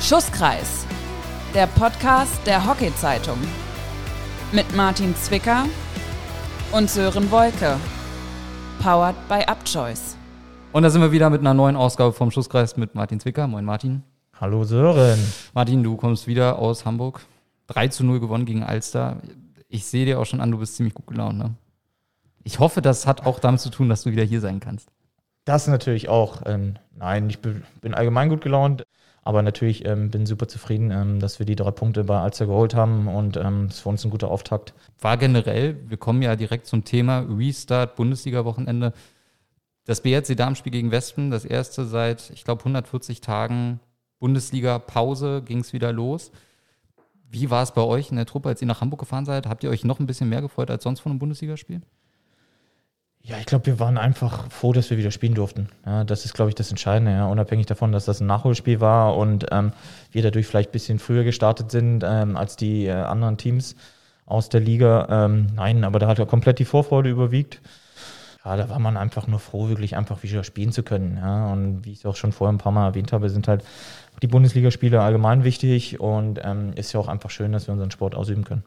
Schusskreis, der Podcast der Hockey-Zeitung. Mit Martin Zwicker und Sören Wolke. Powered by Upchoice. Und da sind wir wieder mit einer neuen Ausgabe vom Schusskreis mit Martin Zwicker. Moin Martin. Hallo Sören. Martin, du kommst wieder aus Hamburg. 3 zu 0 gewonnen gegen Alster. Ich sehe dir auch schon an, du bist ziemlich gut gelaunt, ne? Ich hoffe, das hat auch damit zu tun, dass du wieder hier sein kannst. Das natürlich auch. Ähm, nein, ich bin, bin allgemein gut gelaunt. Aber natürlich ähm, bin super zufrieden, ähm, dass wir die drei Punkte bei Alster geholt haben und ähm, ist für uns ein guter Auftakt. War generell, wir kommen ja direkt zum Thema Restart Bundesliga-Wochenende. Das BRC-Darmspiel gegen Wespen, das erste seit, ich glaube, 140 Tagen Bundesliga-Pause ging es wieder los. Wie war es bei euch in der Truppe, als ihr nach Hamburg gefahren seid? Habt ihr euch noch ein bisschen mehr gefreut als sonst von einem Bundesligaspiel? Ja, ich glaube, wir waren einfach froh, dass wir wieder spielen durften. Ja, das ist, glaube ich, das Entscheidende, ja, unabhängig davon, dass das ein Nachholspiel war und ähm, wir dadurch vielleicht ein bisschen früher gestartet sind ähm, als die äh, anderen Teams aus der Liga. Ähm, nein, aber da hat ja komplett die Vorfreude überwiegt. Ja, da war man einfach nur froh, wirklich einfach wieder spielen zu können. Ja, und wie ich es auch schon vorher ein paar Mal erwähnt habe, sind halt die Bundesligaspiele allgemein wichtig und ähm, ist ja auch einfach schön, dass wir unseren Sport ausüben können.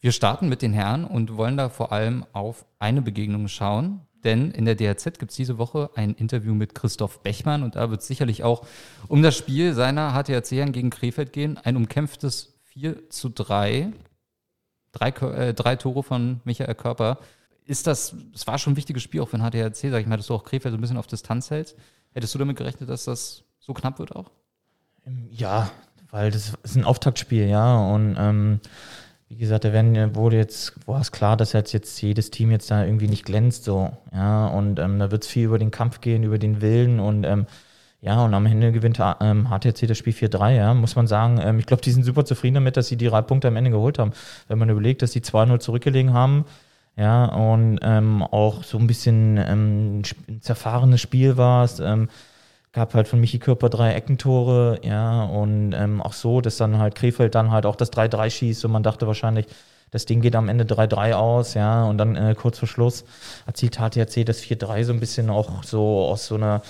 Wir starten mit den Herren und wollen da vor allem auf eine Begegnung schauen. Denn in der DRZ gibt es diese Woche ein Interview mit Christoph Bechmann und da wird es sicherlich auch um das Spiel seiner HTRC gegen Krefeld gehen. Ein umkämpftes 4 zu 3. Drei, äh, drei Tore von Michael Körper. Ist das, es war schon ein wichtiges Spiel auch den HTRC, sag ich mal, dass du auch Krefeld so ein bisschen auf Distanz hältst. Hättest du damit gerechnet, dass das so knapp wird auch? Ja, weil das ist ein Auftaktspiel, ja. Und ähm, wie gesagt, da werden, wurde jetzt, war es klar, dass jetzt, jetzt jedes Team jetzt da irgendwie nicht glänzt, so, ja. Und ähm, da wird es viel über den Kampf gehen, über den Willen und ähm, ja, und am Ende gewinnt ähm, HTC das Spiel 4-3, ja, muss man sagen. Ähm, ich glaube, die sind super zufrieden damit, dass sie die drei Punkte am Ende geholt haben. Wenn man überlegt, dass sie 2-0 zurückgelegen haben, ja, und ähm, auch so ein bisschen ähm, ein zerfahrenes Spiel war es. Ähm, gab halt von Michi Körper drei Eckentore, ja, und ähm, auch so, dass dann halt Krefeld dann halt auch das 3-3 schießt und man dachte wahrscheinlich, das Ding geht am Ende 3-3 aus, ja, und dann äh, kurz vor Schluss erzielt HTRC das 4-3 so ein bisschen auch so aus so einer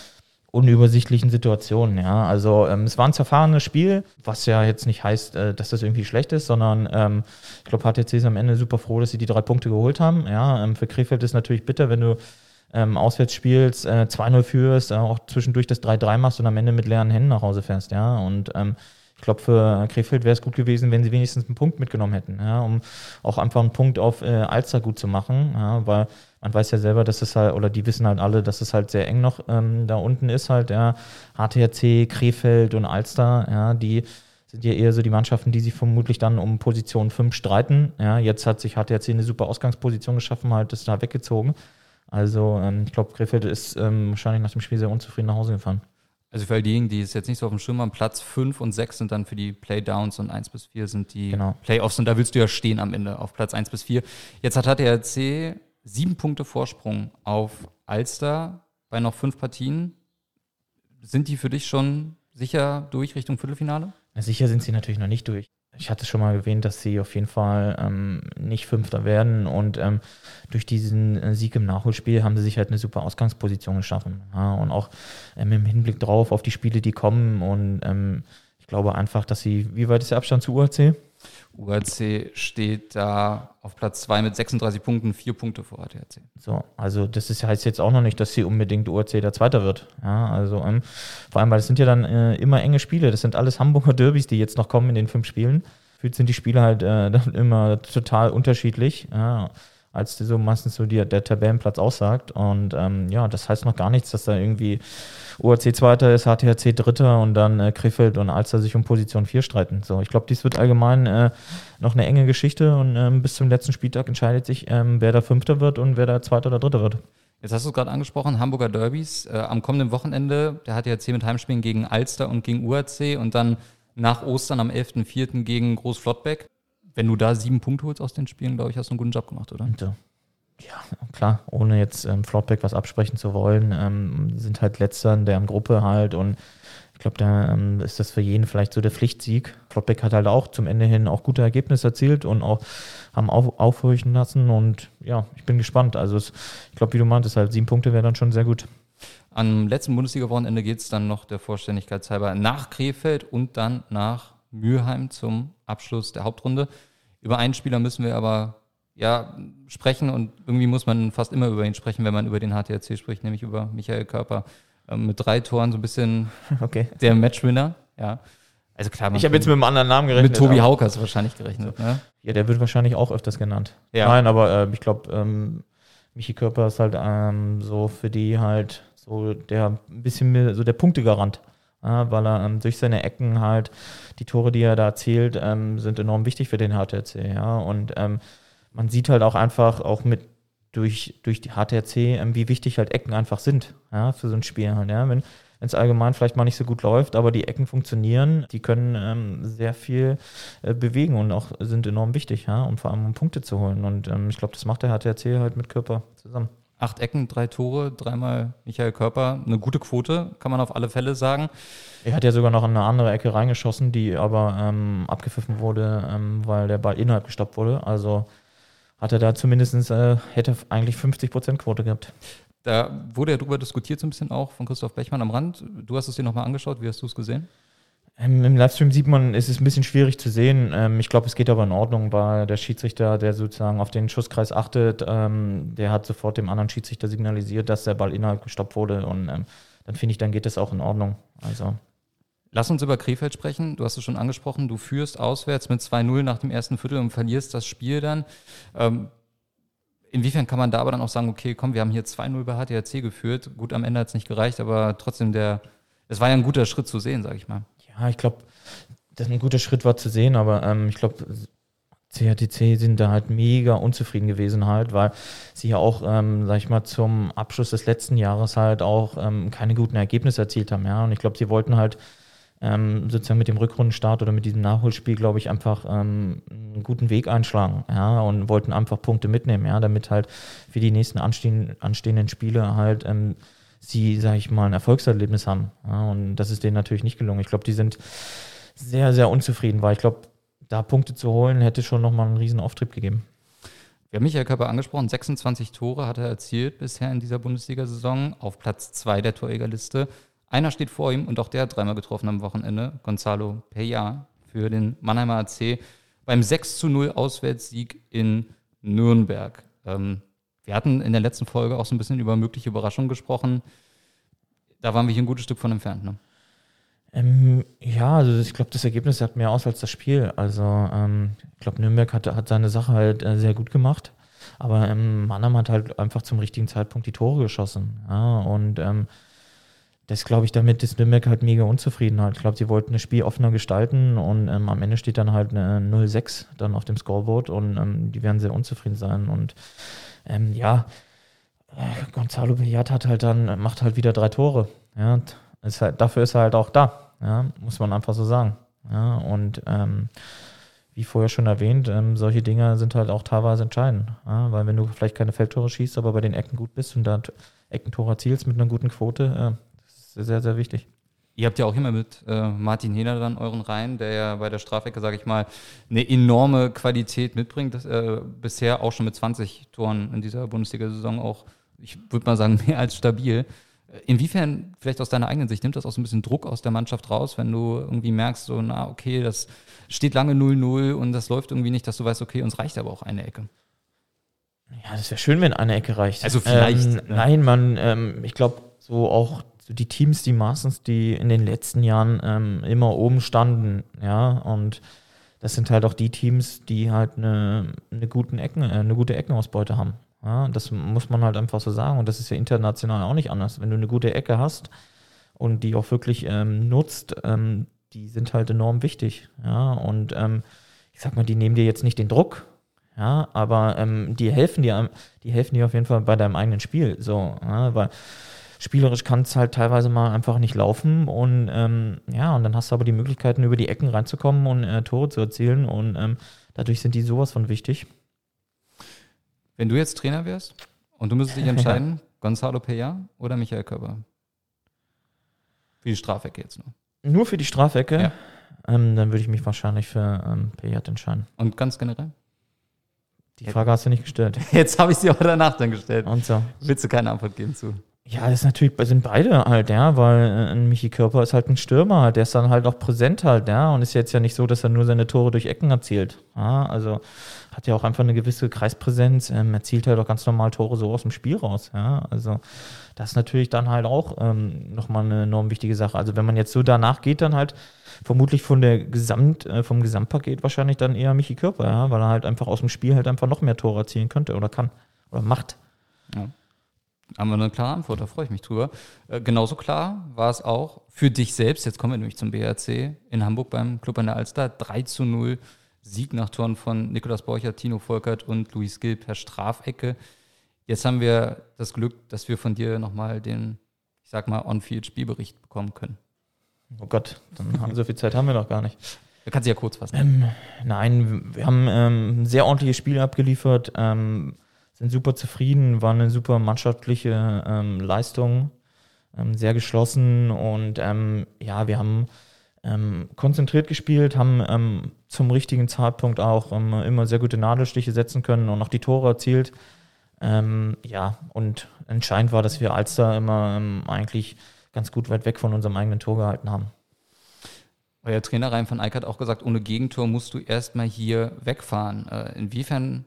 unübersichtlichen Situation, ja. Also ähm, es war ein zerfahrenes Spiel, was ja jetzt nicht heißt, äh, dass das irgendwie schlecht ist, sondern ähm, ich glaube, HTC ist am Ende super froh, dass sie die drei Punkte geholt haben. Ja, ähm, für Krefeld ist natürlich bitter, wenn du ähm, auswärts spielst, äh, 2-0 führst, äh, auch zwischendurch das 3-3 machst und am Ende mit leeren Händen nach Hause fährst, ja. Und ähm, ich glaube, für Krefeld wäre es gut gewesen, wenn sie wenigstens einen Punkt mitgenommen hätten, ja, um auch einfach einen Punkt auf äh, Alster gut zu machen, ja, weil man weiß ja selber, dass es halt, oder die wissen halt alle, dass es halt sehr eng noch ähm, da unten ist, halt, ja. HTRC, Krefeld und Alster, ja, die sind ja eher so die Mannschaften, die sich vermutlich dann um Position 5 streiten. Ja, jetzt hat sich HTRC eine super Ausgangsposition geschaffen, halt ist da weggezogen. Also ähm, ich glaube, Krefeld ist ähm, wahrscheinlich nach dem Spiel sehr unzufrieden nach Hause gefahren. Also für all diejenigen, die es jetzt nicht so auf dem Schirm haben, Platz 5 und 6 sind dann für die Playdowns und 1 bis 4 sind die genau. Playoffs und da willst du ja stehen am Ende auf Platz 1 bis 4. Jetzt hat HTRC sieben Punkte Vorsprung auf Alster bei noch fünf Partien. Sind die für dich schon sicher durch Richtung Viertelfinale? Na, sicher sind sie natürlich noch nicht durch ich hatte schon mal erwähnt, dass sie auf jeden Fall ähm, nicht Fünfter werden und ähm, durch diesen äh, Sieg im Nachholspiel haben sie sich halt eine super Ausgangsposition geschaffen. Ja, und auch ähm, im Hinblick drauf auf die Spiele, die kommen und ähm, ich glaube einfach, dass sie, wie weit ist der Abstand zu UAC? UAC steht da auf Platz 2 mit 36 Punkten, vier Punkte vor ADAC. So, also das ist, heißt jetzt auch noch nicht, dass sie unbedingt UAC der Zweiter wird. Ja, also ähm, vor allem, weil es sind ja dann äh, immer enge Spiele. Das sind alles Hamburger Derbys, die jetzt noch kommen in den fünf Spielen. Gefühlt sind die Spiele halt äh, dann immer total unterschiedlich. Ja als so meistens so die, der Tabellenplatz aussagt. Und ähm, ja, das heißt noch gar nichts, dass da irgendwie UAC Zweiter ist, HTHC Dritter und dann äh, Krefeld und Alster sich um Position 4 streiten. So, ich glaube, dies wird allgemein äh, noch eine enge Geschichte und ähm, bis zum letzten Spieltag entscheidet sich, ähm, wer da Fünfter wird und wer da Zweiter oder Dritter wird. Jetzt hast du es gerade angesprochen, Hamburger Derbys. Äh, am kommenden Wochenende, der HTHC mit Heimspielen gegen Alster und gegen UAC und dann nach Ostern am 11.04. gegen Großflottbeck wenn du da sieben Punkte holst aus den Spielen, glaube ich, hast du einen guten Job gemacht, oder? Ja, ja klar, ohne jetzt ähm, Flottbeck was absprechen zu wollen, ähm, sind halt Letzter in der Gruppe halt und ich glaube, da ähm, ist das für jeden vielleicht so der Pflichtsieg. Flottbeck hat halt auch zum Ende hin auch gute Ergebnisse erzielt und auch haben auf, aufhorchen lassen und ja, ich bin gespannt. Also es, ich glaube, wie du meintest, halt sieben Punkte wäre dann schon sehr gut. Am letzten Bundesliga-Wochenende geht es dann noch der Vollständigkeit halber nach Krefeld und dann nach Mülheim zum Abschluss der Hauptrunde. Über einen Spieler müssen wir aber ja sprechen und irgendwie muss man fast immer über ihn sprechen, wenn man über den HTRC spricht, nämlich über Michael Körper. Ähm, mit drei Toren so ein bisschen Okay. der Matchwinner. Ja. Also klar, Ich habe jetzt mit einem anderen Namen gerechnet. mit Tobi Haukers wahrscheinlich gerechnet. Ne? Ja, der wird wahrscheinlich auch öfters genannt. Ja. Nein, aber äh, ich glaube, ähm, Michi Körper ist halt ähm, so für die halt so der ein bisschen mehr, so der Punktegarant. Ja, weil er ähm, durch seine Ecken halt, die Tore, die er da erzielt, ähm, sind enorm wichtig für den HTRC. Ja, und ähm, man sieht halt auch einfach, auch mit durch, durch die HTRC, ähm, wie wichtig halt Ecken einfach sind, ja, für so ein Spiel halt, ja. Wenn es allgemein vielleicht mal nicht so gut läuft, aber die Ecken funktionieren, die können ähm, sehr viel äh, bewegen und auch sind enorm wichtig, ja, um vor allem um Punkte zu holen. Und ähm, ich glaube, das macht der HTRC halt mit Körper zusammen. Acht Ecken, drei Tore, dreimal Michael Körper. Eine gute Quote, kann man auf alle Fälle sagen. Er hat ja sogar noch in eine andere Ecke reingeschossen, die aber ähm, abgepfiffen wurde, ähm, weil der Ball innerhalb gestoppt wurde. Also hat er da zumindest, äh, hätte eigentlich 50% Quote gehabt. Da wurde ja drüber diskutiert, so ein bisschen auch von Christoph Bechmann am Rand. Du hast es dir nochmal angeschaut, wie hast du es gesehen? Ähm, Im Livestream sieht man, es ist ein bisschen schwierig zu sehen. Ähm, ich glaube, es geht aber in Ordnung, weil der Schiedsrichter, der sozusagen auf den Schusskreis achtet, ähm, der hat sofort dem anderen Schiedsrichter signalisiert, dass der Ball innerhalb gestoppt wurde. Und ähm, dann finde ich, dann geht das auch in Ordnung. Also Lass uns über Krefeld sprechen. Du hast es schon angesprochen, du führst auswärts mit 2-0 nach dem ersten Viertel und verlierst das Spiel dann. Ähm, inwiefern kann man da aber dann auch sagen, okay, komm, wir haben hier 2-0 bei HTRC geführt. Gut, am Ende hat es nicht gereicht, aber trotzdem der, es war ja ein guter Schritt zu sehen, sag ich mal. Ja, ich glaube, das ein guter Schritt war zu sehen, aber ähm, ich glaube, CHTC sind da halt mega unzufrieden gewesen halt, weil sie ja auch, ähm, sag ich mal, zum Abschluss des letzten Jahres halt auch ähm, keine guten Ergebnisse erzielt haben, ja. Und ich glaube, sie wollten halt ähm, sozusagen mit dem Rückrundenstart oder mit diesem Nachholspiel, glaube ich, einfach ähm, einen guten Weg einschlagen, ja, und wollten einfach Punkte mitnehmen, ja, damit halt für die nächsten anstehen, anstehenden Spiele halt ähm, sie, sag ich mal, ein Erfolgserlebnis haben. Ja, und das ist denen natürlich nicht gelungen. Ich glaube, die sind sehr, sehr unzufrieden, weil ich glaube, da Punkte zu holen, hätte schon nochmal einen riesen Auftrieb gegeben. Wir haben Michael Körper angesprochen, 26 Tore hat er erzielt bisher in dieser Bundesliga-Saison auf Platz 2 der Torjägerliste. Einer steht vor ihm und auch der hat dreimal getroffen am Wochenende, Gonzalo Peña für den Mannheimer AC beim 6 zu 0 Auswärtssieg in Nürnberg. Ähm, wir hatten in der letzten Folge auch so ein bisschen über mögliche Überraschungen gesprochen. Da waren wir hier ein gutes Stück von entfernt. Ne? Ähm, ja, also ich glaube, das Ergebnis sagt mehr aus als das Spiel. Also ähm, ich glaube, Nürnberg hat, hat seine Sache halt äh, sehr gut gemacht. Aber ähm, Mannheim hat halt einfach zum richtigen Zeitpunkt die Tore geschossen. Ja, und ähm, das glaube ich, damit ist Nürnberg halt mega unzufrieden halt. Ich glaube, sie wollten das Spiel offener gestalten und ähm, am Ende steht dann halt eine 0-6 dann auf dem Scoreboard und ähm, die werden sehr unzufrieden sein. Und ähm, ja, äh, Gonzalo Bellat hat halt dann, macht halt wieder drei Tore. Ja, ist halt, dafür ist er halt auch da. Ja, muss man einfach so sagen. Ja, und ähm, wie vorher schon erwähnt, ähm, solche Dinge sind halt auch teilweise entscheidend. Ja, weil wenn du vielleicht keine Feldtore schießt, aber bei den Ecken gut bist und da Eckentore erzielst mit einer guten Quote, äh, sehr, sehr wichtig. Ihr habt ja auch immer mit äh, Martin Hehner dann euren Reihen, der ja bei der Strafecke, sage ich mal, eine enorme Qualität mitbringt. Das, äh, bisher auch schon mit 20 Toren in dieser Bundesliga-Saison auch, ich würde mal sagen, mehr als stabil. Äh, Inwiefern, vielleicht aus deiner eigenen Sicht, nimmt das auch so ein bisschen Druck aus der Mannschaft raus, wenn du irgendwie merkst, so, na, okay, das steht lange 0-0 und das läuft irgendwie nicht, dass du weißt, okay, uns reicht aber auch eine Ecke. Ja, das wäre schön, wenn eine Ecke reicht. Also vielleicht, Ähm, ne? Nein, man, ähm, ich glaube, so auch so die Teams, die meistens, die in den letzten Jahren ähm, immer oben standen, ja, und das sind halt auch die Teams, die halt eine, eine, guten Ecken, äh, eine gute Eckenausbeute haben. Ja, das muss man halt einfach so sagen. Und das ist ja international auch nicht anders. Wenn du eine gute Ecke hast und die auch wirklich ähm, nutzt, ähm, die sind halt enorm wichtig. Ja, und ähm, ich sag mal, die nehmen dir jetzt nicht den Druck, ja, aber ähm, die helfen dir, die helfen dir auf jeden Fall bei deinem eigenen Spiel. So, ja, weil spielerisch kann es halt teilweise mal einfach nicht laufen und ähm, ja, und dann hast du aber die Möglichkeiten, über die Ecken reinzukommen und äh, Tore zu erzielen und ähm, dadurch sind die sowas von wichtig. Wenn du jetzt Trainer wärst und du müsstest dich entscheiden, Gonzalo Peña oder Michael Körper? Für die Strafecke jetzt nur. Nur für die Strafecke, Ja. ähm, dann würde ich mich wahrscheinlich für ähm, Payat entscheiden. Und ganz generell? Die Frage hast du nicht gestellt. Jetzt habe ich sie auch danach dann gestellt. Und so. Willst du keine Antwort geben zu? Ja, das ist natürlich, sind beide halt, ja, weil äh, ein Michi Körper ist halt ein Stürmer, der ist dann halt auch präsent halt, ja, und ist jetzt ja nicht so, dass er nur seine Tore durch Ecken erzielt. Ja, also hat ja auch einfach eine gewisse Kreispräsenz, ähm, erzielt halt auch ganz normal Tore so aus dem Spiel raus, ja. Also das ist natürlich dann halt auch ähm, nochmal eine enorm wichtige Sache. Also wenn man jetzt so danach geht, dann halt vermutlich von der Gesamt, äh, vom Gesamtpaket wahrscheinlich dann eher Michi Körper, ja, weil er halt einfach aus dem Spiel halt einfach noch mehr Tore erzielen könnte oder kann oder macht. Ja. Haben wir eine klare Antwort, da freue ich mich drüber. Äh, genauso klar war es auch für dich selbst, jetzt kommen wir nämlich zum BRC in Hamburg beim Club an der Alster, 3 zu 0 Sieg nach Toren von Nikolaus Borchert, Tino Volkert und Luis Gil per Strafecke. Jetzt haben wir das Glück, dass wir von dir nochmal den, ich sag mal, On-Field-Spielbericht bekommen können. Oh Gott, dann haben, so viel Zeit haben wir noch gar nicht. Da kannst du ja kurz fassen. Ähm, nein, wir haben ähm, ein sehr ordentliches Spiel abgeliefert. Ähm, sind super zufrieden, war eine super mannschaftliche ähm, Leistung, ähm, sehr geschlossen und ähm, ja, wir haben ähm, konzentriert gespielt, haben ähm, zum richtigen Zeitpunkt auch immer sehr gute Nadelstiche setzen können und auch die Tore erzielt. ja, und entscheidend war, dass wir Alster immer eigentlich ganz gut weit weg von unserem eigenen Tor gehalten haben. Euer Trainer Reim van Eyck hat auch gesagt, ohne Gegentor musst du erstmal hier wegfahren. Äh, inwiefern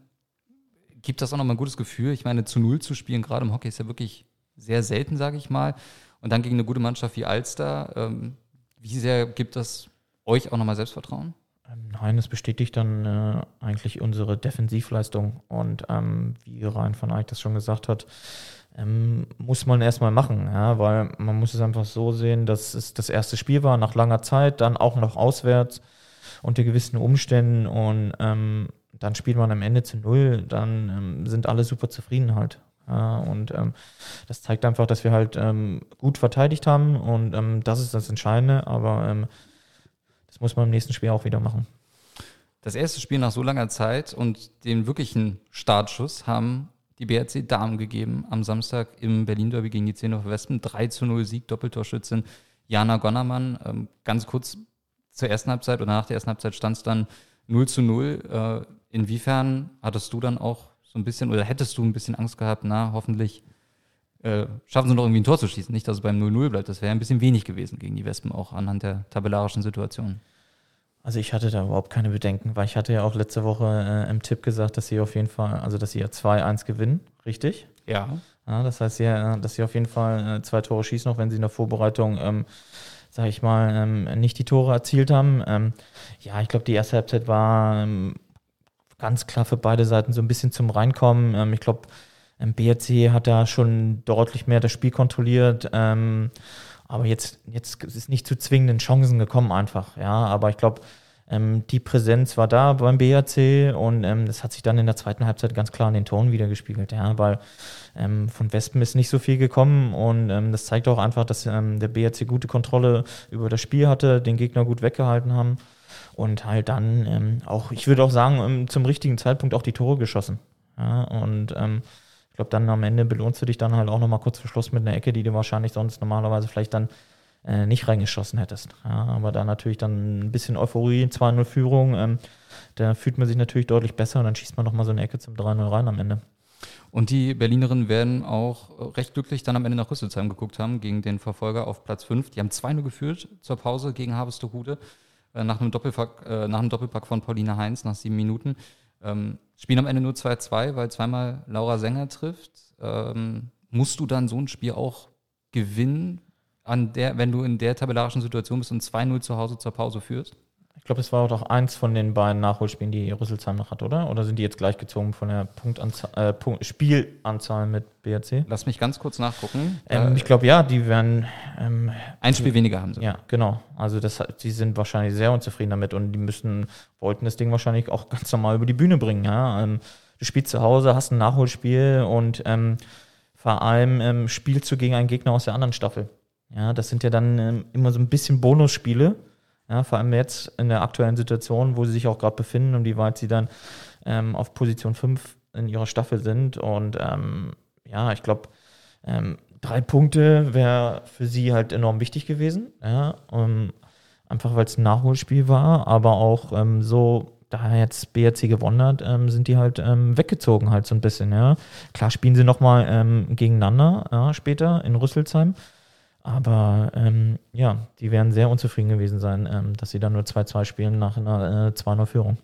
gibt das auch nochmal ein gutes Gefühl. Ich meine, zu Null zu spielen, gerade im Hockey, ist ja wirklich sehr selten, sage ich mal. Und dann gegen eine gute Mannschaft wie Alster. Ähm, wie sehr gibt das euch auch nochmal Selbstvertrauen? Ähm, nein, es bestätigt dann äh, eigentlich unsere Defensivleistung. Und ähm, wie Ryan van Eyck das schon gesagt hat, ähm, muss man erstmal machen, ja, weil man muss es einfach so sehen, dass es das erste Spiel war nach langer Zeit, dann auch noch auswärts unter gewissen Umständen und ähm, dann spielt man am Ende zu null, dann ähm, sind alle super zufrieden halt. Ja, und ähm, das zeigt einfach, dass wir halt ähm, gut verteidigt haben und ähm, das ist das Entscheidende, aber ähm, das muss man im nächsten Spiel auch wieder machen. Das erste Spiel nach so langer Zeit und den wirklichen Startschuss haben die BRC Damen gegeben am Samstag im Berlin Derby gegen die Zehner Wespen. 3 zu 0 Sieg, Doppeltorschützin Jana Gonnermann. Ähm, ganz kurz zur ersten Halbzeit oder nach der ersten Halbzeit stand es dann 0 zu 0. Äh, inwiefern hattest du dann auch so ein bisschen oder hättest du ein bisschen Angst gehabt, na, hoffentlich äh, schaffen sie noch irgendwie ein Tor zu schießen, nicht, dass es beim 0-0 bleibt. Das wäre ein bisschen wenig gewesen gegen die Wespen, auch anhand der tabellarischen Situation. Also ich hatte da überhaupt keine Bedenken, weil ich hatte ja auch letzte Woche äh, im Tipp gesagt, dass sie auf jeden Fall, also dass sie ja 2-1 gewinnen, richtig? Ja. ja das heißt ja, dass sie auf jeden Fall äh, zwei Tore schießen, auch wenn sie in der Vorbereitung ähm, sage ich mal, ähm, nicht die Tore erzielt haben. Ähm, ja, ich glaube, die erste Halbzeit war ähm, ganz klar für beide Seiten so ein bisschen zum Reinkommen. Ähm, ich glaube, ähm, BRC hat da schon deutlich mehr das Spiel kontrolliert. Ähm, aber jetzt, jetzt ist nicht zu zwingenden Chancen gekommen einfach. Ja, aber ich glaube, ähm, die Präsenz war da beim BRC und ähm, das hat sich dann in der zweiten Halbzeit ganz klar in den Toren wiedergespiegelt, ja, weil ähm, von Wespen ist nicht so viel gekommen und ähm, das zeigt auch einfach, dass ähm, der BRC gute Kontrolle über das Spiel hatte, den Gegner gut weggehalten haben und halt dann ähm, auch, ich würde auch sagen, ähm, zum richtigen Zeitpunkt auch die Tore geschossen. Ja, und ähm, ich glaube, dann am Ende belohnst du dich dann halt auch nochmal kurz vor Schluss mit einer Ecke, die du wahrscheinlich sonst normalerweise vielleicht dann äh, nicht reingeschossen hättest. Ja, aber da natürlich dann ein bisschen Euphorie, 2-0 Führung, ähm, da fühlt man sich natürlich deutlich besser und dann schießt man nochmal so eine Ecke zum 3-0 rein am Ende. Und die Berlinerinnen werden auch recht glücklich dann am Ende nach Rüsselsheim geguckt haben, gegen den Verfolger auf Platz 5. Die haben 2-0 geführt zur Pause gegen Harvestehude. Äh, nach einem, Doppelpack, äh, nach einem Doppelpack von Paulina Heinz nach sieben Minuten. Ähm, spielen am Ende nur 2-2, weil zweimal Laura Sänger trifft. Ähm, musst du dann so ein Spiel auch gewinnen, an der, wenn du in der tabellarischen Situation bist und 2-0 zu Hause zur Pause führst? Ich glaube, es war auch eins von den beiden Nachholspielen, die Rüsselsheim noch hat, oder? Oder sind die jetzt gleichgezogen von der Punktanzahl, äh, Punkt, Spielanzahl mit BRC? Lass mich ganz kurz nachgucken. Ähm, äh, ich glaube, ja, die werden. Ähm, ein Spiel weniger haben sie. Ja, genau. Also, das, die sind wahrscheinlich sehr unzufrieden damit und die müssen, wollten das Ding wahrscheinlich auch ganz normal über die Bühne bringen. Ja? Ähm, du spielst zu Hause, hast ein Nachholspiel und ähm, vor allem ähm, spielst du gegen einen Gegner aus der anderen Staffel. Ja, das sind ja dann ähm, immer so ein bisschen Bonusspiele ja, vor allem jetzt in der aktuellen Situation, wo sie sich auch gerade befinden und wie weit sie dann ähm, auf Position 5 in ihrer Staffel sind. Und ähm, ja, ich glaube, ähm, drei Punkte wäre für sie halt enorm wichtig gewesen. Ja, um, einfach weil es ein Nachholspiel war, aber auch ähm, so da jetzt BRC gewonnen hat, ähm, sind die halt ähm, weggezogen halt so ein bisschen, ja. Klar spielen sie nochmal ähm, gegeneinander ja, später in Rüsselsheim. Aber ähm, ja, die werden sehr unzufrieden gewesen sein, ähm, dass sie dann nur 2-2 spielen nach einer äh, 2-0-Führung.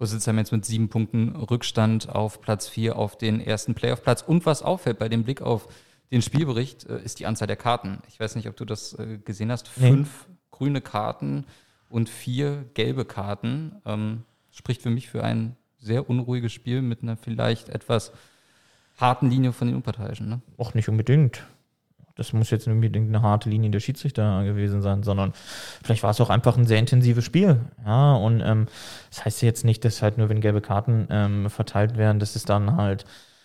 Rüsselsheim jetzt mit sieben Punkten Rückstand auf Platz 4 auf den ersten Playoff-Platz. Und was auffällt bei dem Blick auf den Spielbericht, äh, ist die Anzahl der Karten. Ich weiß nicht, ob du das äh, gesehen hast. Nee. Fünf grüne Karten und vier gelbe Karten. Ähm, spricht für mich für ein sehr unruhiges Spiel mit einer vielleicht etwas harten Linie von den Unparteiischen. Ne? Auch nicht unbedingt. Das muss jetzt nicht unbedingt eine harte Linie der Schiedsrichter gewesen sein, sondern vielleicht war es auch einfach ein sehr intensives Spiel. Ja, und ähm, das heißt jetzt nicht, dass halt nur wenn gelbe Karten ähm, verteilt werden, dass es dann halt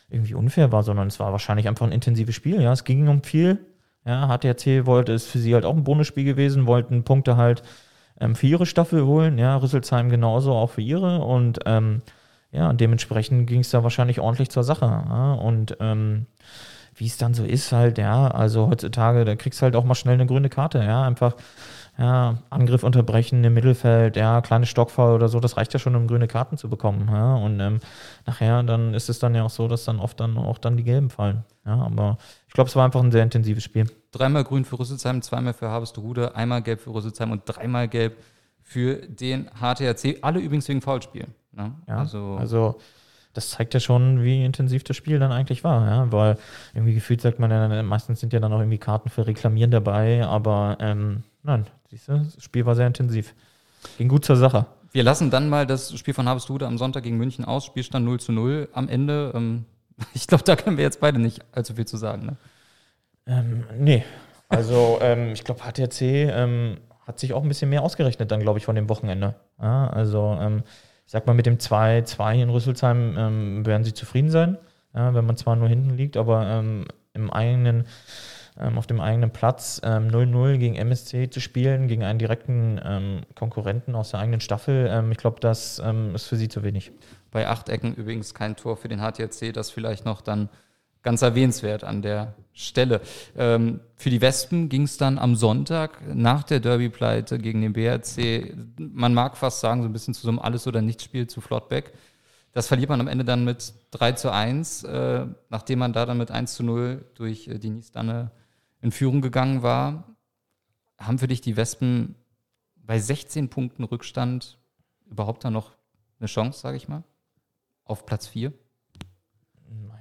irgendwie unfair war, sondern es war wahrscheinlich einfach ein intensives Spiel. Ja, es ging um viel. Ja, HTRC wollte, ist für sie halt auch ein Bonusspiel gewesen, wollten Punkte halt ähm, für ihre Staffel holen. Ja, Rüsselsheim genauso auch für ihre und ähm, ja, dementsprechend ging es da wahrscheinlich ordentlich zur Sache. Ja, und ähm, wie es dann so ist, halt, ja, also heutzutage, da kriegst du halt auch mal schnell eine grüne Karte, ja, einfach, ja, Angriff unterbrechen im Mittelfeld, ja, kleine Stockfall oder so, das reicht ja schon, um grüne Karten zu bekommen, ja, und ähm, nachher dann ist es dann ja auch so, dass dann oft dann auch dann die gelben fallen, ja, aber ich glaube, es war einfach ein sehr intensives Spiel. Dreimal grün für Rüsselsheim, zweimal für Harvesterude, einmal gelb für Rüsselsheim und dreimal gelb für den HTRC. Alle übrigens wegen Foulspiel. Ne? Ja, Also, also das zeigt ja schon, wie intensiv das Spiel dann eigentlich war, ja, weil irgendwie gefühlt sagt man ja, meistens sind ja dann auch irgendwie Karten für Reklamieren dabei, aber ähm, nein, siehst du, das Spiel war sehr intensiv. Ging gut zur Sache. wir lassen dann mal das Spiel von Harvesterude am Sonntag gegen München aus. Spielstand 0 zu 0 am Ende. Ähm, ich glaube, da können wir jetzt beide nicht allzu viel zu sagen. Ne? Ähm, nee, also ähm, ich glaube, HTRC ähm, hat sich auch ein bisschen mehr ausgerechnet dann, glaube ich, von dem Wochenende. Ja, also ähm, sag mal, mit dem 2-2 in Rüsselsheim ähm, werden sie zufrieden sein, ja, wenn man zwar nur hinten liegt, aber ähm, im eigenen, ähm, auf dem eigenen Platz ähm, 0-0 gegen MSC zu spielen, gegen einen direkten ähm, Konkurrenten aus der eigenen Staffel, ähm, ich glaube, das ähm, ist für sie zu wenig. Bei acht Ecken übrigens kein Tor für den HTRC. Das vielleicht noch dann ganz erwähnenswert an der Stelle. Ähm, für die Wespen ging es dann am Sonntag nach der Derby-Pleite gegen den BRC, man mag fast sagen, so ein bisschen zu so einem Alles- oder Nichts-Spiel zu Flottbeck. Das verliert man am Ende dann mit 3 zu 1, äh, nachdem man da dann mit 1 zu 0 durch äh, Denise Danne in Führung gegangen war. Haben für dich die Wespen bei 16 Punkten Rückstand überhaupt dann noch eine Chance, sage ich mal, auf Platz 4?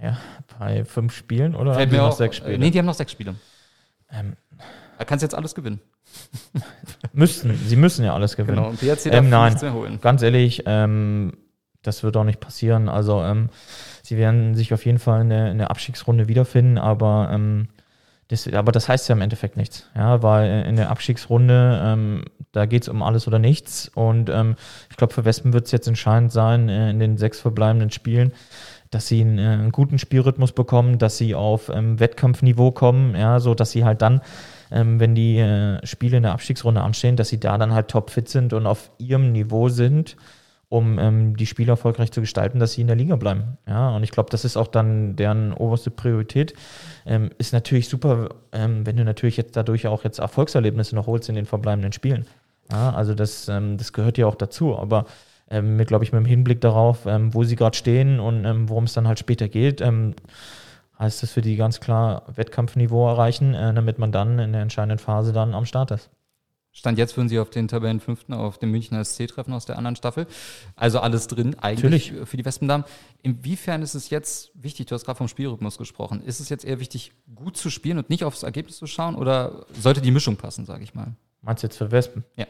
Naja, bei fünf Spielen oder Fällt haben mir noch sechs Spiele? Nee, die haben noch sechs Spiele. ähm, Da kannst du jetzt alles gewinnen. müssten, sie müssen ja alles gewinnen. Genau. Und Ähm, darf nein. nichts mehr holen. Ganz ehrlich, ähm, das wird auch nicht passieren. Also ähm, sie werden sich auf jeden Fall in der, in der Abstiegsrunde wiederfinden, aber, ähm, das, aber das heißt ja im Endeffekt nichts. Ja, weil in der Abstiegsrunde, ähm, da geht es um alles oder nichts. Und ähm, ich glaube, für Wespen wird es jetzt entscheidend sein, äh, in den sechs verbleibenden Spielen, dass sie einen, äh, einen guten Spielrhythmus bekommen, dass sie auf ähm, Wettkampfniveau kommen, ja, so dass sie halt dann ähm, wenn die äh, Spiele in der Abstiegsrunde anstehen, dass sie da dann halt topfit sind und auf ihrem Niveau sind, um ähm, die Spiele erfolgreich zu gestalten, dass sie in der Liga bleiben. Ja, und ich glaube, das ist auch dann deren oberste Priorität. Ähm, ist natürlich super, ähm, wenn du natürlich jetzt dadurch auch jetzt Erfolgserlebnisse noch holst in den verbleibenden Spielen. Ja, also das, ähm, das gehört ja auch dazu, aber ähm, mit, glaube ich, mit dem Hinblick darauf, ähm, wo sie gerade stehen und ähm, worum es dann halt später geht, ähm, heißt es für die ganz klar Wettkampfniveau erreichen, äh, damit man dann in der entscheidenden Phase dann am Start ist. Stand jetzt würden sie auf den Tabellenfünften auf dem Münchner SC treffen aus der anderen Staffel. Also alles drin eigentlich Natürlich. für die Wespendamen. Inwiefern ist es jetzt wichtig, du hast gerade vom Spielrhythmus gesprochen, ist es jetzt eher wichtig, gut zu spielen und nicht aufs Ergebnis zu schauen oder sollte die Mischung passen, sage ich mal? Meinst du jetzt für Wespen? Ja.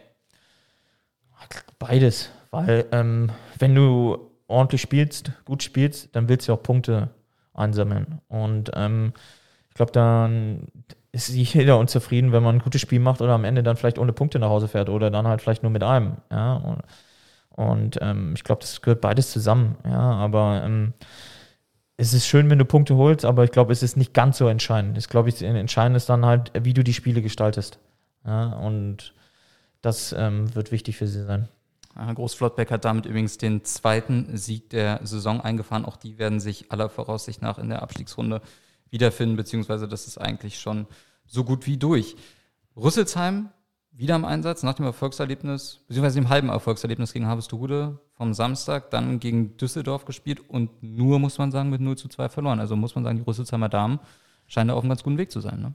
Beides, weil ähm, wenn du ordentlich spielst, gut spielst, dann willst du auch Punkte einsammeln. Und ähm, ich glaube, dann ist jeder unzufrieden, wenn man ein gutes Spiel macht oder am Ende dann vielleicht ohne Punkte nach Hause fährt oder dann halt vielleicht nur mit einem. Ja? Und, und ähm, ich glaube, das gehört beides zusammen. Ja, aber ähm, es ist schön, wenn du Punkte holst, aber ich glaube, es ist nicht ganz so entscheidend. Ich glaube, entscheidend ist dann halt, wie du die Spiele gestaltest. Ja, und das ähm, wird wichtig für sie sein. Großflottbeck hat damit übrigens den zweiten Sieg der Saison eingefahren. Auch die werden sich aller Voraussicht nach in der Abstiegsrunde wiederfinden, beziehungsweise das ist eigentlich schon so gut wie durch. Rüsselsheim wieder im Einsatz nach dem Erfolgserlebnis, beziehungsweise dem halben Erfolgserlebnis gegen Harvestehude vom Samstag, dann gegen Düsseldorf gespielt und nur, muss man sagen, mit 0 zu 2 verloren. Also muss man sagen, die Rüsselsheimer Damen scheinen da auf einem ganz guten Weg zu sein. Ne?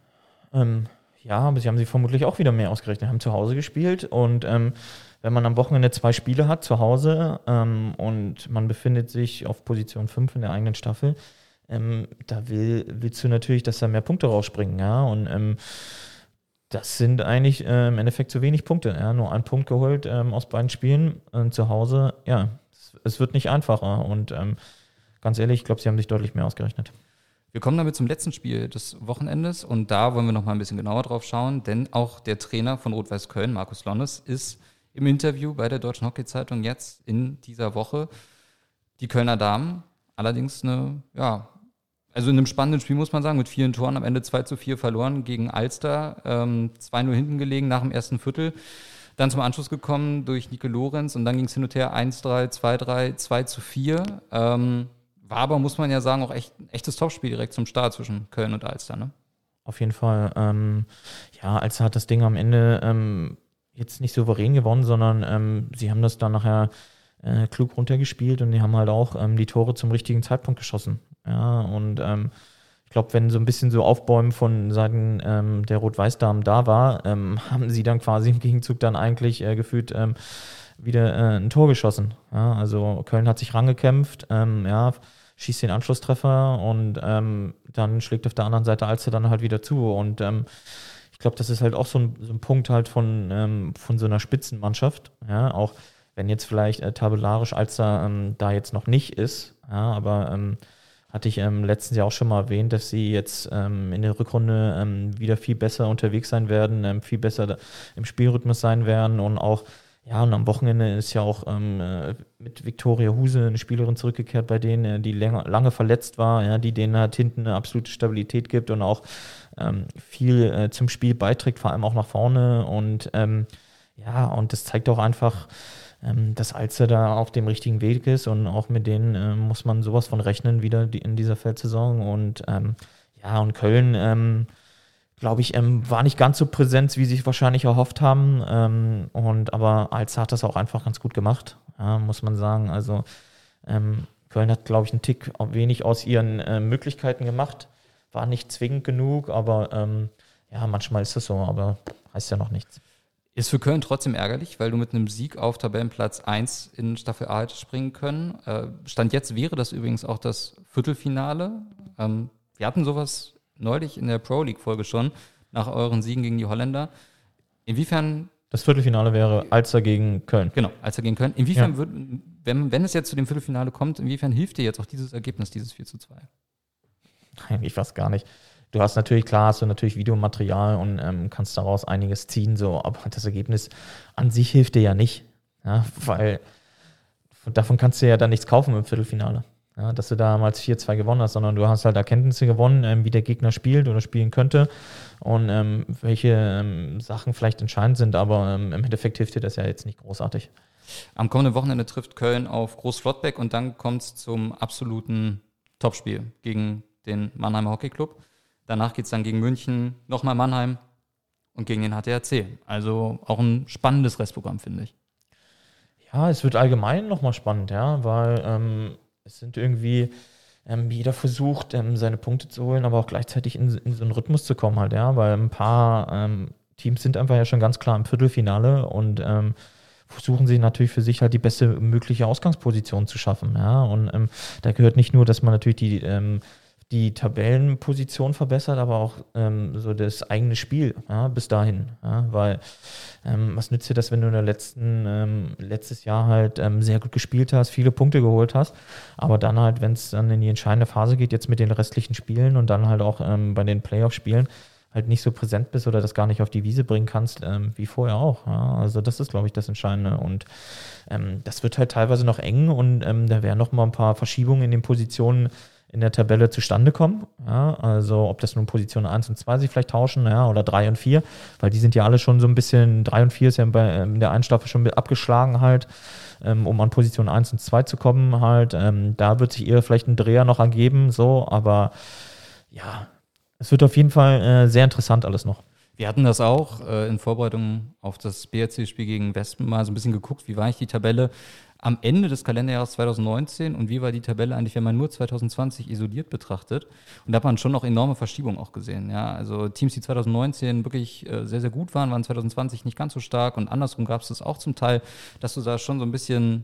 Ähm, ja, aber sie haben sie vermutlich auch wieder mehr ausgerechnet, haben zu Hause gespielt und ähm, wenn man am Wochenende zwei Spiele hat zu Hause ähm, und man befindet sich auf Position 5 in der eigenen Staffel, ähm, da will, willst du natürlich, dass da mehr Punkte rausspringen, ja. Und ähm, das sind eigentlich äh, im Endeffekt zu wenig Punkte. Ja? Nur ein Punkt geholt ähm, aus beiden Spielen äh, zu Hause. Ja, es, es, wird nicht einfacher. Und ähm, ganz ehrlich, ich glaube, sie haben sich deutlich mehr ausgerechnet. Wir kommen damit zum letzten Spiel des Wochenendes und da wollen wir noch mal ein bisschen genauer drauf schauen, denn auch der Trainer von Rot-Weiß Köln, Markus Lonnes, ist im Interview bei der Deutschen Hockey-Zeitung jetzt in dieser Woche. Die Kölner Damen, allerdings eine, ja, also in einem spannenden Spiel muss man sagen, mit vielen Toren am Ende 2 zu 4 verloren gegen Alster, ähm, 2-0 hinten gelegen nach dem ersten Viertel. Dann zum Anschluss gekommen durch Nike Lorenz und dann ging es hin und her 1-3, 2-3, 2 zu 4. Ähm, war aber, muss man ja sagen, auch echt ein echtes Topspiel direkt zum Start zwischen Köln und Alster, ne? Auf jeden Fall. Ähm, ja, Alster hat das Ding am Ende ähm, jetzt nicht souverän gewonnen, sondern ähm, sie haben das dann nachher äh, klug runtergespielt und die haben halt auch ähm, die Tore zum richtigen Zeitpunkt geschossen. Ja, und ähm, ich glaube, wenn so ein bisschen so Aufbäumen von Seiten ähm, der Rot-Weiß-Damen da war, ähm, haben sie dann quasi im Gegenzug dann eigentlich äh, gefühlt ähm, wieder äh, ein Tor geschossen. Ja, also Köln hat sich rangekämpft, ähm, ja, schießt den Anschlusstreffer und ähm, dann schlägt auf der anderen Seite Alster dann halt wieder zu. Und ähm, ich glaube, das ist halt auch so ein, so ein Punkt halt von, ähm, von so einer Spitzenmannschaft. Ja, auch wenn jetzt vielleicht äh, tabellarisch Alster ähm, da jetzt noch nicht ist, ja, aber ähm, hatte ich ähm, letztens ja auch schon mal erwähnt, dass sie jetzt ähm, in der Rückrunde ähm, wieder viel besser unterwegs sein werden, ähm, viel besser im Spielrhythmus sein werden und auch, ja, und am Wochenende ist ja auch ähm, äh, mit Viktoria Huse eine Spielerin zurückgekehrt, bei denen, äh, die länger, lange verletzt war, ja, die denen halt hinten eine absolute Stabilität gibt und auch ähm, viel äh, zum Spiel beiträgt, vor allem auch nach vorne und ja, und das zeigt auch einfach, ähm, dass Alster da auf dem richtigen Weg ist und auch mit denen äh, muss man sowas von rechnen wieder die, in dieser Feldsaison. Und ähm, ja, und Köln, ähm, glaube ich, ähm, war nicht ganz so präsent, wie sie sich wahrscheinlich erhofft haben. Ähm, und aber Alster hat das auch einfach ganz gut gemacht, ja, muss man sagen. Also ähm, Köln hat, glaube ich, einen Tick wenig aus ihren äh, Möglichkeiten gemacht. War nicht zwingend genug, aber ja, manchmal ist es so, aber heißt ja noch nichts. Ist für Köln trotzdem ärgerlich, weil du mit einem Sieg auf Tabellenplatz 1 in Staffel A hättest springen können. Äh, Stand jetzt wäre das übrigens auch das Viertelfinale. Ähm, wir hatten sowas neulich in der Pro League-Folge schon, nach euren Siegen gegen die Holländer. Inwiefern. Das Viertelfinale wäre Alster gegen Köln. Genau, Alster gegen Köln. Inwiefern ja. wird, wenn, wenn es jetzt zu dem Viertelfinale kommt, inwiefern hilft dir jetzt auch dieses Ergebnis, dieses 4 zu 2? Eigentlich fast gar nicht du hast natürlich, klar, hast du natürlich Videomaterial und ähm, kannst daraus einiges ziehen, so, aber das Ergebnis an sich hilft dir ja nicht. Ja, weil davon kannst du ja dann nichts kaufen im Viertelfinale. Ja, dass du damals 4-2 gewonnen hast, sondern du hast halt Erkenntnisse gewonnen, ähm, wie der Gegner spielt oder spielen könnte und ähm, welche ähm, Sachen vielleicht entscheidend sind, aber ähm, im Endeffekt hilft dir das ja jetzt nicht großartig. Am kommenden Wochenende trifft Köln auf Groß Flottbeck und dann kommt es zum absoluten Topspiel gegen den Mannheimer Hockey Club. Danach geht es dann gegen München, nochmal Mannheim und gegen den HTRC. Also auch ein spannendes Restprogramm, finde ich. Ja, es wird allgemein nochmal spannend, ja, weil ähm, es sind irgendwie, ähm, jeder versucht, ähm, seine Punkte zu holen, aber auch gleichzeitig in, in, so einen Rhythmus zu kommen halt, ja, weil ein paar ähm, Teams sind einfach ja schon ganz klar im Viertelfinale und ähm, versuchen sie natürlich für sich halt die beste mögliche Ausgangsposition zu schaffen, ja, und ähm, da gehört nicht nur, dass man natürlich die die Tabellenposition verbessert, aber auch ähm, so das eigene Spiel ja, bis dahin. Ja, weil ähm, was nützt dir das, wenn du in der letzten, ähm, letztes Jahr halt ähm, sehr gut gespielt hast, viele Punkte geholt hast, aber dann halt, wenn es dann in die entscheidende Phase geht, jetzt mit den restlichen Spielen und dann halt auch ähm, bei den Playoff-Spielen, halt nicht so präsent bist oder das gar nicht auf die Wiese bringen kannst, ähm, wie vorher auch. Ja, also das ist, glaube ich, das Entscheidende. Und ähm, das wird halt teilweise noch eng und ähm, da werden noch mal ein paar Verschiebungen in den Positionen in der Tabelle zustande kommen. Ja, also ob das nun Position 1 und 2 sich vielleicht tauschen, ja, oder 3 und 4, weil die sind ja alle schon so ein bisschen, 3 und 4 ist ja bei, ähm, in der einen Staffel schon abgeschlagen halt, ähm, um an Position 1 und 2 zu kommen halt. Ähm, da wird sich eher vielleicht ein Dreher noch ergeben, so, aber ja, es wird auf jeden Fall äh, sehr interessant alles noch. Wir hatten das auch äh, in Vorbereitung auf das BRC-Spiel gegen Wespen mal so ein bisschen geguckt, wie war eigentlich die Tabelle am Ende des Kalenderjahres 2019 und wie war die Tabelle eigentlich, wenn man nur 2020 isoliert betrachtet. Und da hat man schon noch enorme Verschiebungen auch gesehen. Ja, also Teams, die 2019 wirklich äh, sehr, sehr gut waren, waren 2020 nicht ganz so stark und andersrum gab es das auch zum Teil, dass du da schon so ein bisschen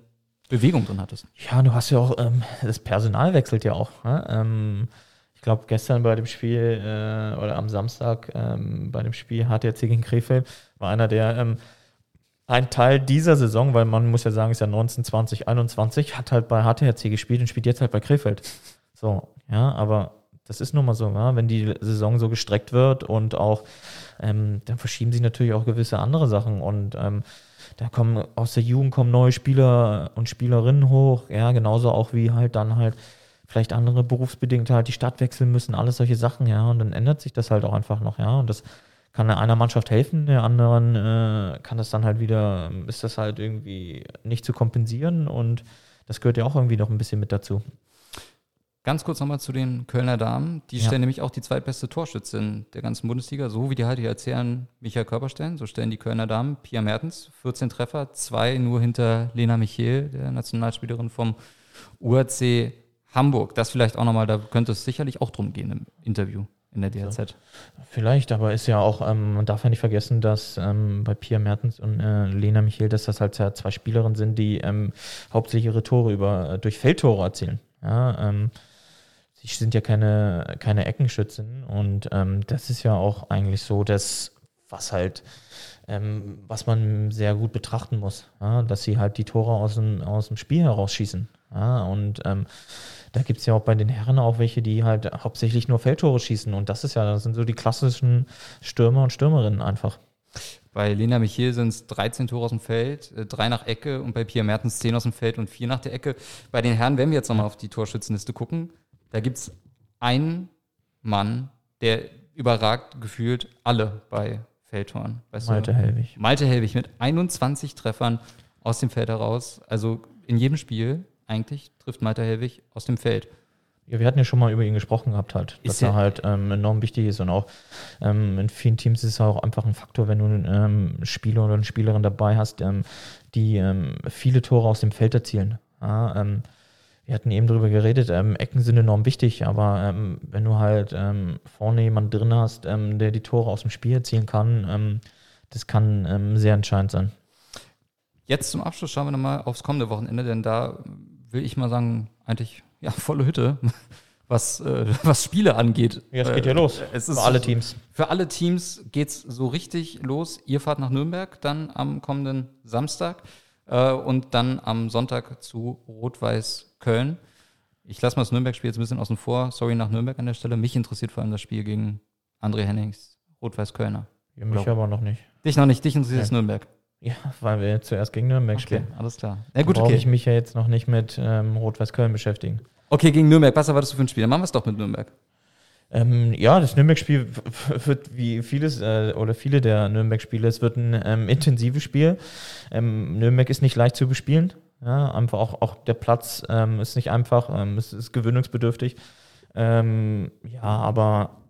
Bewegung drin hattest. Ja, du hast ja auch, ähm, das Personal wechselt ja auch. Ne? Ähm, ich glaube, gestern bei dem Spiel äh, oder am Samstag ähm, bei dem Spiel HTC gegen Krefeld war einer der ähm, ein Teil dieser Saison, weil man muss ja sagen, ist ja 19, 20, 21, hat halt bei HTHC gespielt und spielt jetzt halt bei Krefeld. So, ja, aber das ist nun mal so, ja? wenn die Saison so gestreckt wird und auch, ähm, dann verschieben sich natürlich auch gewisse andere Sachen und ähm, da kommen aus der Jugend kommen neue Spieler und Spielerinnen hoch, ja, genauso auch wie halt dann halt vielleicht andere berufsbedingt halt die Stadt wechseln müssen, alles solche Sachen, ja, und dann ändert sich das halt auch einfach noch, ja, und das kann einer Mannschaft helfen, der anderen äh, kann das dann halt wieder, ist das halt irgendwie nicht zu kompensieren und das gehört ja auch irgendwie noch ein bisschen mit dazu. Ganz kurz nochmal zu den Kölner Damen. Die ja. stellen nämlich auch die zweitbeste Torschützin der ganzen Bundesliga. So wie die halt hier erzählen, Michael Körper stellen, so stellen die Kölner Damen Pia Mertens, 14 Treffer, zwei nur hinter Lena Michel, der Nationalspielerin vom UAC Hamburg. Das vielleicht auch nochmal, da könnte es sicherlich auch drum gehen im Interview in der DRZ. So. Vielleicht, aber ist ja auch, ähm, man darf ja nicht vergessen, dass ähm, bei Pia Mertens und äh, Lena Michel, dass das halt zwei Spielerinnen sind, die ähm, hauptsächlich ihre Tore über, äh, durch Feldtore erzielen. Ja, ähm, sie sind ja keine, keine Eckenschützen und ähm, das ist ja auch eigentlich so, dass was halt, ähm, was man sehr gut betrachten muss, ja, dass sie halt die Tore aus dem, aus dem Spiel herausschießen. Ja, und da gibt es ja auch bei den Herren auch welche, die halt hauptsächlich nur Feldtore schießen. Und das ist ja, das sind so die klassischen Stürmer und Stürmerinnen einfach. Bei Lena Michiel sind es 13 Tore aus dem Feld, äh, drei nach Ecke und bei Pia Mertens 10 aus dem Feld und vier nach der Ecke. Bei den Herren, wenn wir jetzt nochmal auf die Torschützenliste gucken, da gibt es einen Mann, der überragt gefühlt alle bei Feldtoren. Weißt Malte du? Helwig. Malte Helwig mit 21 Treffern aus dem Feld heraus. Also in jedem Spiel eigentlich trifft Malte Helwig aus dem Feld. Ja, wir hatten ja schon mal über ihn gesprochen gehabt, halt, dass er halt ähm, enorm wichtig ist und auch ähm, in vielen Teams ist es auch einfach ein Faktor, wenn du einen ähm, Spieler oder eine Spielerin dabei hast, ähm, die ähm, viele Tore aus dem Feld erzielen. Ja, ähm, wir hatten eben darüber geredet, Ecken sind enorm wichtig, aber wenn du halt vorne jemanden drin hast, der die Tore aus dem Spiel erzielen kann, das kann sehr entscheidend sein. Jetzt zum Abschluss schauen wir nochmal aufs kommende Wochenende, denn da will ich mal sagen, eigentlich ja, volle Hütte, was, äh, was Spiele angeht. Ja, es geht ja los. Es ist für alle Teams. Für alle Teams geht es so richtig los. Ihr fahrt nach Nürnberg dann am kommenden Samstag äh, und dann am Sonntag zu Rot-Weiß Köln. Ich lasse mal das Nürnberg-Spiel jetzt ein bisschen außen vor. Sorry nach Nürnberg an der Stelle. Mich interessiert vor allem das Spiel gegen André Hennings, Rot-Weiß-Kölner. Ja, mich aber noch nicht. Dich noch nicht, dich interessiert ja. Nürnberg. Ja, weil wir zuerst gegen Nürnberg okay, spielen. Alles klar. Ja, gut, okay. ich mich ja jetzt noch nicht mit ähm, Rot-Weiß-Köln beschäftigen. Okay, gegen Nürnberg. Was erwartest du für ein Spiel? Dann machen wir es doch mit Nürnberg. Ähm, ja, das Nürnberg-Spiel wird wie vieles äh, oder viele der Nürnberg-Spiele, es wird ein ähm, intensives Spiel. Ähm, Nürnberg ist nicht leicht zu bespielen. Ja, einfach auch, auch der Platz ähm, ist nicht einfach, ähm, es ist gewöhnungsbedürftig. Ähm, ja, aber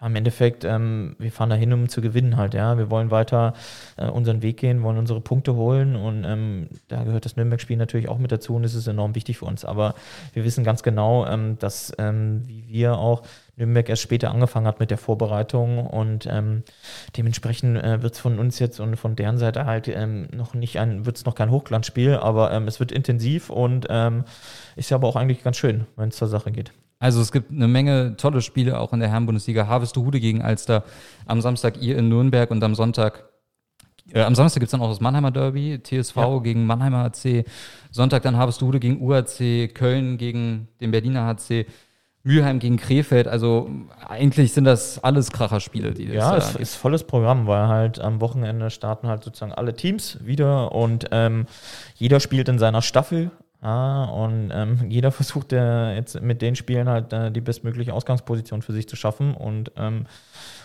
ja, im Endeffekt, ähm, wir fahren dahin, um zu gewinnen halt, ja. Wir wollen weiter äh, unseren Weg gehen, wollen unsere Punkte holen und ähm, da gehört das Nürnberg-Spiel natürlich auch mit dazu und es ist enorm wichtig für uns. Aber wir wissen ganz genau, ähm, dass, ähm, wie wir auch, Nürnberg erst später angefangen hat mit der Vorbereitung und ähm, dementsprechend äh, wird es von uns jetzt und von deren Seite halt ähm, noch nicht ein, wird es noch kein Hochglanzspiel, aber es wird intensiv und ist ja aber auch eigentlich ganz schön, wenn es zur Sache geht. Also es gibt eine Menge tolle Spiele auch in der Herrenbundesliga. Harvestehude gegen Alster am Samstag ihr in Nürnberg und am Sonntag äh, am Samstag gibt es dann auch das Mannheimer Derby, TSV ja. gegen Mannheimer HC. Sonntag dann Harvestehude gegen UHC, Köln gegen den Berliner HC, Mülheim gegen Krefeld. Also eigentlich sind das alles Kracherspiele, die Ja, es ist volles Programm, weil halt am Wochenende starten halt sozusagen alle Teams wieder und ähm, jeder spielt in seiner Staffel. Ah, und ähm, jeder versucht äh, jetzt mit den Spielen halt äh, die bestmögliche Ausgangsposition für sich zu schaffen. Und, ähm,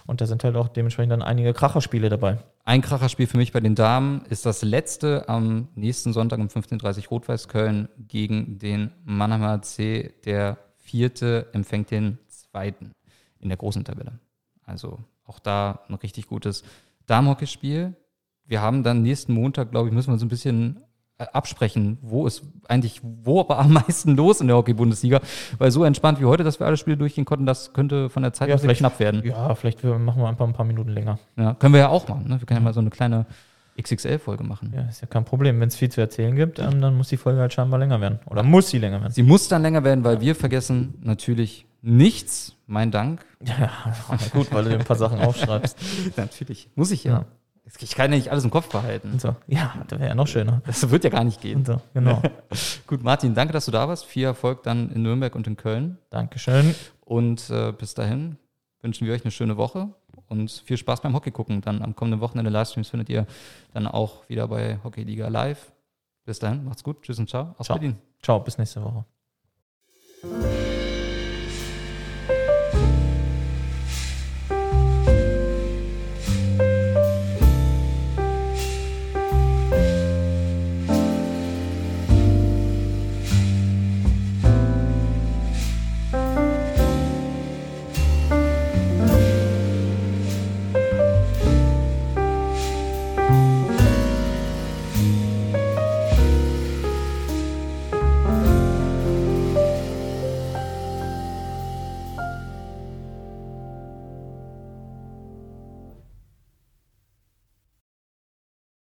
und da sind halt auch dementsprechend dann einige Kracherspiele dabei. Ein Kracherspiel für mich bei den Damen ist das letzte am nächsten Sonntag um 15.30 Uhr Rot-Weiß Köln gegen den Mannheimer C. Der vierte empfängt den zweiten in der großen Tabelle. Also auch da ein richtig gutes Damenhockeyspiel. Wir haben dann nächsten Montag, glaube ich, müssen wir so ein bisschen absprechen, wo ist eigentlich, wo aber am meisten los in der Hockey-Bundesliga, weil so entspannt wie heute, dass wir alle Spiele durchgehen konnten, das könnte von der Zeit Ja, vielleicht- knapp werden. Ja, vielleicht machen wir einfach ein paar Minuten länger. Ja, können wir ja auch machen. Ne? Wir können ja mal so eine kleine XXL-Folge machen. Ja, ist ja kein Problem. Wenn es viel zu erzählen gibt, ähm, dann muss die Folge halt scheinbar länger werden. Oder muss sie länger werden. Sie muss dann länger werden, weil wir vergessen natürlich nichts. Mein Dank. Ja, gut, weil du dir ein paar Sachen aufschreibst. natürlich. Muss ich ja. Ja. Ich kann ja nicht alles im Kopf behalten. So. Ja, das wäre ja noch schöner. Das wird ja gar nicht gehen. So, genau. Gut, Martin, danke, dass du da warst. Viel Erfolg dann in Nürnberg und in Köln. Dankeschön. Und äh, bis dahin wünschen wir euch eine schöne Woche und viel Spaß beim Hockey gucken. Dann am kommenden Wochenende Livestreams findet ihr dann auch wieder bei Hockey Liga Live. Bis dahin, macht's gut. Tschüss und ciao. Aus Ciao. Berlin. Ciao, bis nächste Woche.